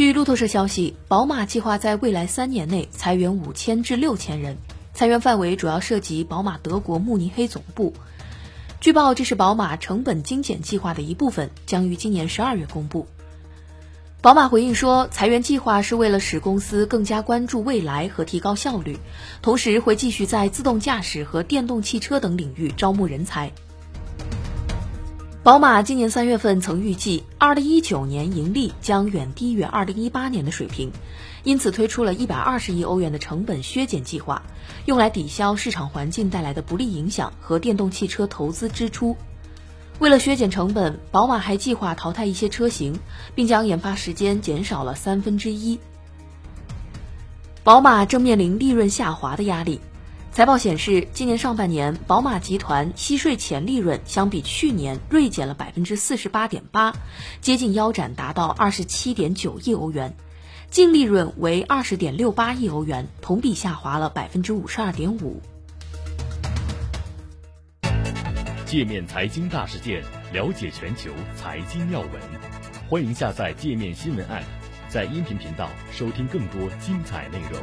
据路透社消息，宝马计划在未来三年内裁员五千至六千人，裁员范围主要涉及宝马德国慕尼黑总部。据报，这是宝马成本精简计划的一部分，将于今年十二月公布。宝马回应说，裁员计划是为了使公司更加关注未来和提高效率，同时会继续在自动驾驶和电动汽车等领域招募人才。宝马今年三月份曾预计，二零一九年盈利将远低于二零一八年的水平，因此推出了一百二十亿欧元的成本削减计划，用来抵消市场环境带来的不利影响和电动汽车投资支出。为了削减成本，宝马还计划淘汰一些车型，并将研发时间减少了三分之一。宝马正面临利润下滑的压力。财报显示，今年上半年，宝马集团息税前利润相比去年锐减了百分之四十八点八，接近腰斩，达到二十七点九亿欧元，净利润为二十点六八亿欧元，同比下滑了百分之五十二点五。界面财经大事件，了解全球财经要闻，欢迎下载界面新闻 App，在音频频道收听更多精彩内容。